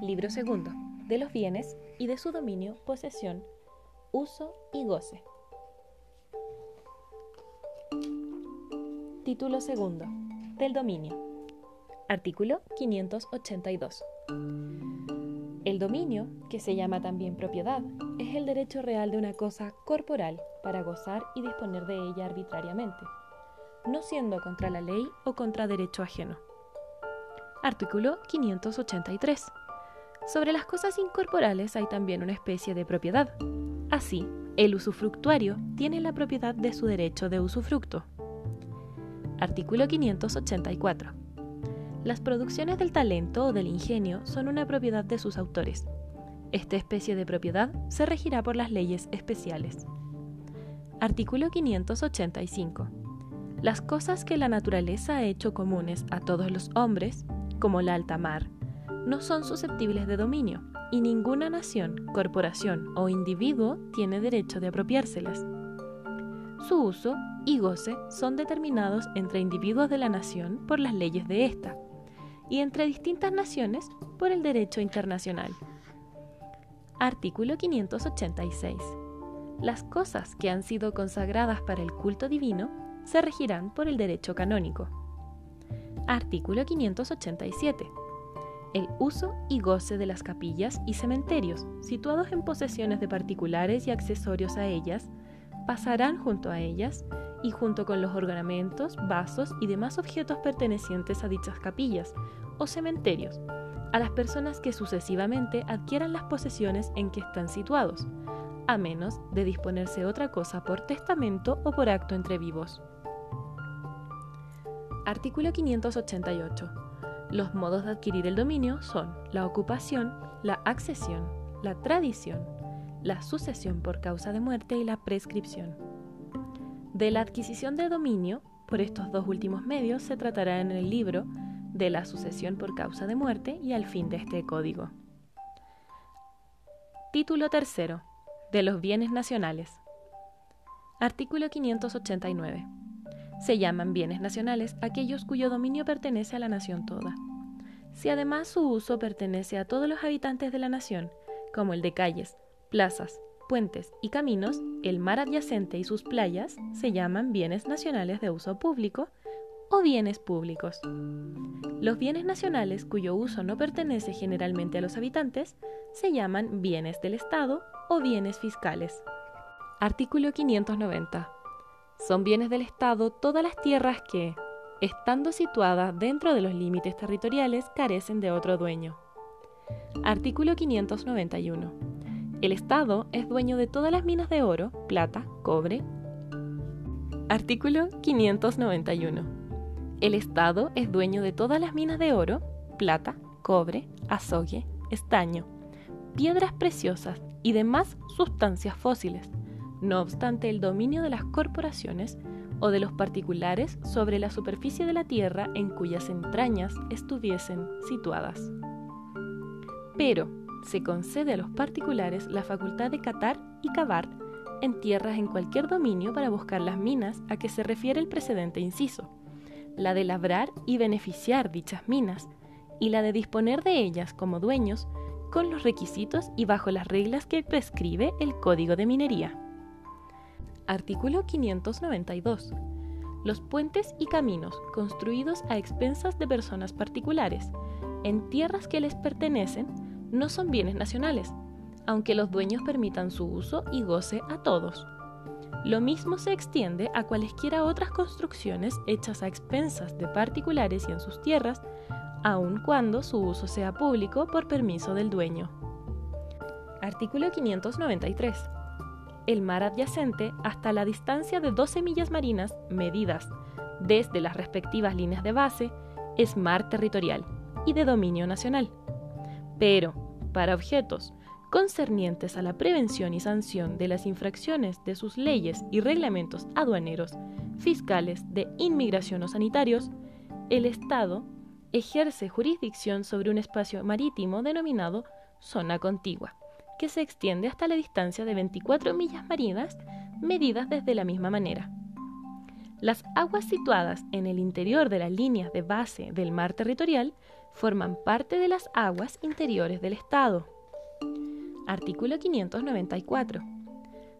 Libro segundo. De los bienes y de su dominio, posesión, uso y goce. Título segundo. Del dominio. Artículo 582. El dominio, que se llama también propiedad, es el derecho real de una cosa corporal para gozar y disponer de ella arbitrariamente, no siendo contra la ley o contra derecho ajeno. Artículo 583. Sobre las cosas incorporales hay también una especie de propiedad. Así, el usufructuario tiene la propiedad de su derecho de usufructo. Artículo 584. Las producciones del talento o del ingenio son una propiedad de sus autores. Esta especie de propiedad se regirá por las leyes especiales. Artículo 585. Las cosas que la naturaleza ha hecho comunes a todos los hombres, como la alta mar, no son susceptibles de dominio y ninguna nación, corporación o individuo tiene derecho de apropiárselas. Su uso y goce son determinados entre individuos de la nación por las leyes de ésta y entre distintas naciones por el derecho internacional. Artículo 586. Las cosas que han sido consagradas para el culto divino se regirán por el derecho canónico. Artículo 587 el uso y goce de las capillas y cementerios, situados en posesiones de particulares y accesorios a ellas, pasarán junto a ellas y junto con los ornamentos, vasos y demás objetos pertenecientes a dichas capillas o cementerios, a las personas que sucesivamente adquieran las posesiones en que están situados, a menos de disponerse otra cosa por testamento o por acto entre vivos. Artículo 588. Los modos de adquirir el dominio son la ocupación, la accesión, la tradición, la sucesión por causa de muerte y la prescripción. De la adquisición de dominio, por estos dos últimos medios, se tratará en el libro de la sucesión por causa de muerte y al fin de este código. Título tercero. De los bienes nacionales. Artículo 589. Se llaman bienes nacionales aquellos cuyo dominio pertenece a la nación toda. Si además su uso pertenece a todos los habitantes de la nación, como el de calles, plazas, puentes y caminos, el mar adyacente y sus playas se llaman bienes nacionales de uso público o bienes públicos. Los bienes nacionales cuyo uso no pertenece generalmente a los habitantes se llaman bienes del Estado o bienes fiscales. Artículo 590. Son bienes del Estado todas las tierras que, estando situadas dentro de los límites territoriales, carecen de otro dueño. Artículo 591. El Estado es dueño de todas las minas de oro, plata, cobre. Artículo 591. El Estado es dueño de todas las minas de oro, plata, cobre, azogue, estaño, piedras preciosas y demás sustancias fósiles, no obstante el dominio de las corporaciones o de los particulares sobre la superficie de la tierra en cuyas entrañas estuviesen situadas. Pero se concede a los particulares la facultad de catar y cavar en tierras en cualquier dominio para buscar las minas a que se refiere el precedente inciso, la de labrar y beneficiar dichas minas, y la de disponer de ellas como dueños con los requisitos y bajo las reglas que prescribe el Código de Minería. Artículo 592. Los puentes y caminos construidos a expensas de personas particulares en tierras que les pertenecen no son bienes nacionales, aunque los dueños permitan su uso y goce a todos. Lo mismo se extiende a cualesquiera otras construcciones hechas a expensas de particulares y en sus tierras, aun cuando su uso sea público por permiso del dueño. Artículo 593 el mar adyacente hasta la distancia de 12 millas marinas medidas desde las respectivas líneas de base es mar territorial y de dominio nacional. Pero, para objetos concernientes a la prevención y sanción de las infracciones de sus leyes y reglamentos aduaneros, fiscales, de inmigración o sanitarios, el Estado ejerce jurisdicción sobre un espacio marítimo denominado zona contigua que se extiende hasta la distancia de 24 millas marinas medidas desde la misma manera. Las aguas situadas en el interior de las líneas de base del mar territorial forman parte de las aguas interiores del Estado. Artículo 594.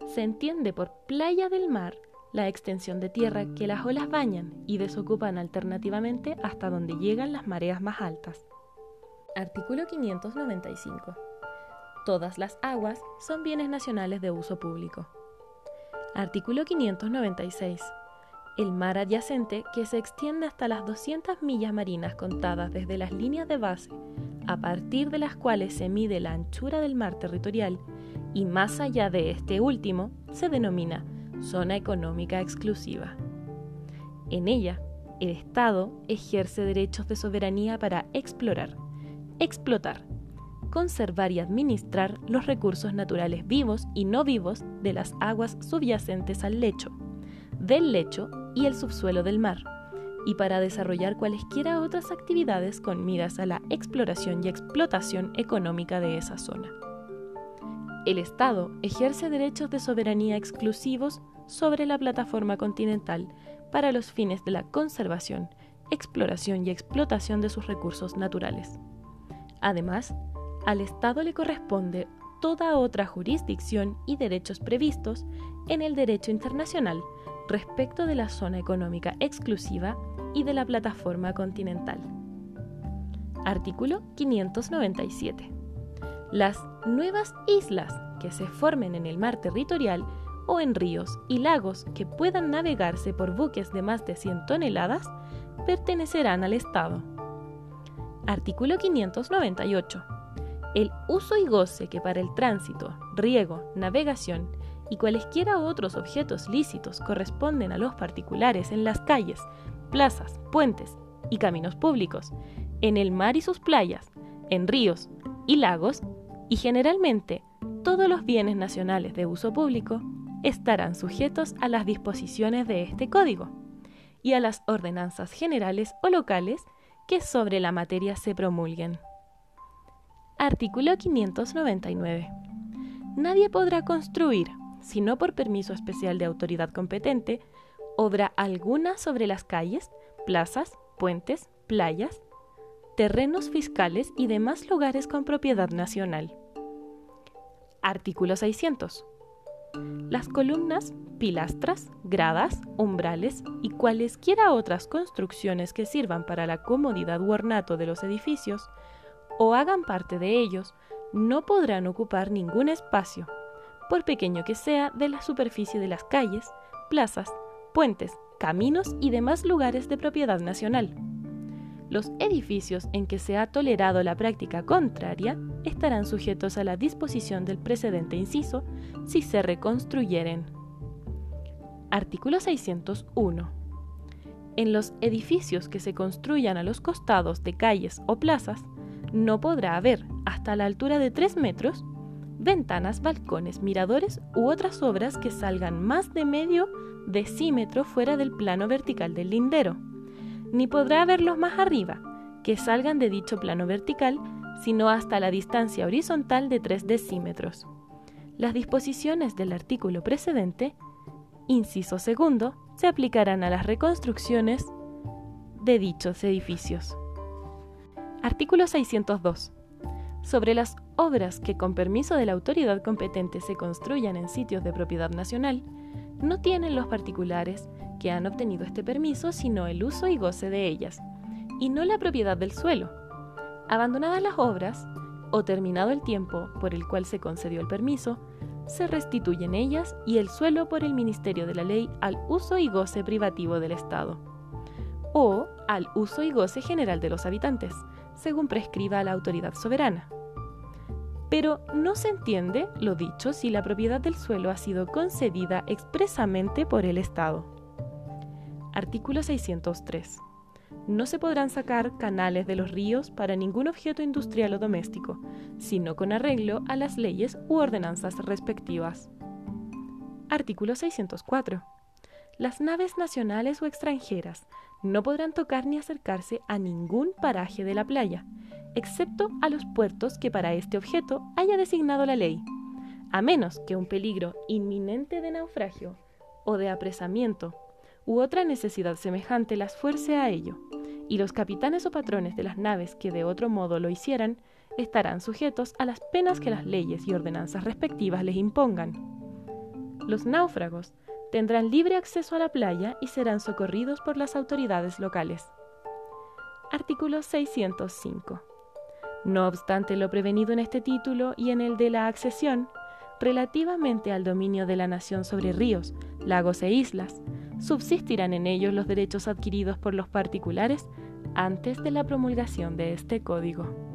Se entiende por playa del mar la extensión de tierra que las olas bañan y desocupan alternativamente hasta donde llegan las mareas más altas. Artículo 595. Todas las aguas son bienes nacionales de uso público. Artículo 596. El mar adyacente, que se extiende hasta las 200 millas marinas contadas desde las líneas de base, a partir de las cuales se mide la anchura del mar territorial, y más allá de este último, se denomina zona económica exclusiva. En ella, el Estado ejerce derechos de soberanía para explorar, explotar, conservar y administrar los recursos naturales vivos y no vivos de las aguas subyacentes al lecho, del lecho y el subsuelo del mar, y para desarrollar cualesquiera otras actividades con miras a la exploración y explotación económica de esa zona. El Estado ejerce derechos de soberanía exclusivos sobre la plataforma continental para los fines de la conservación, exploración y explotación de sus recursos naturales. Además, al Estado le corresponde toda otra jurisdicción y derechos previstos en el derecho internacional respecto de la zona económica exclusiva y de la plataforma continental. Artículo 597. Las nuevas islas que se formen en el mar territorial o en ríos y lagos que puedan navegarse por buques de más de 100 toneladas pertenecerán al Estado. Artículo 598. El uso y goce que para el tránsito, riego, navegación y cualesquiera otros objetos lícitos corresponden a los particulares en las calles, plazas, puentes y caminos públicos, en el mar y sus playas, en ríos y lagos, y generalmente todos los bienes nacionales de uso público estarán sujetos a las disposiciones de este código y a las ordenanzas generales o locales que sobre la materia se promulguen. Artículo 599. Nadie podrá construir, si no por permiso especial de autoridad competente, obra alguna sobre las calles, plazas, puentes, playas, terrenos fiscales y demás lugares con propiedad nacional. Artículo 600. Las columnas, pilastras, gradas, umbrales y cualesquiera otras construcciones que sirvan para la comodidad u ornato de los edificios o hagan parte de ellos no podrán ocupar ningún espacio, por pequeño que sea, de la superficie de las calles, plazas, puentes, caminos y demás lugares de propiedad nacional los edificios en que se ha tolerado la práctica contraria estarán sujetos a la disposición del precedente inciso si se reconstruyeren. Artículo 601. En los edificios que se construyan a los costados de calles o plazas, no podrá haber, hasta la altura de 3 metros, ventanas, balcones, miradores u otras obras que salgan más de medio decímetro fuera del plano vertical del lindero ni podrá verlos más arriba, que salgan de dicho plano vertical, sino hasta la distancia horizontal de 3 decímetros. Las disposiciones del artículo precedente, inciso segundo, se aplicarán a las reconstrucciones de dichos edificios. Artículo 602. Sobre las obras que con permiso de la autoridad competente se construyan en sitios de propiedad nacional, no tienen los particulares que han obtenido este permiso, sino el uso y goce de ellas, y no la propiedad del suelo. Abandonadas las obras, o terminado el tiempo por el cual se concedió el permiso, se restituyen ellas y el suelo por el Ministerio de la Ley al uso y goce privativo del Estado, o al uso y goce general de los habitantes, según prescriba la autoridad soberana. Pero no se entiende lo dicho si la propiedad del suelo ha sido concedida expresamente por el Estado. Artículo 603. No se podrán sacar canales de los ríos para ningún objeto industrial o doméstico, sino con arreglo a las leyes u ordenanzas respectivas. Artículo 604. Las naves nacionales o extranjeras no podrán tocar ni acercarse a ningún paraje de la playa, excepto a los puertos que para este objeto haya designado la ley, a menos que un peligro inminente de naufragio o de apresamiento u otra necesidad semejante las fuerce a ello, y los capitanes o patrones de las naves que de otro modo lo hicieran estarán sujetos a las penas que las leyes y ordenanzas respectivas les impongan. Los náufragos tendrán libre acceso a la playa y serán socorridos por las autoridades locales. Artículo 605. No obstante lo prevenido en este título y en el de la accesión, relativamente al dominio de la nación sobre ríos, lagos e islas, subsistirán en ellos los derechos adquiridos por los particulares antes de la promulgación de este código.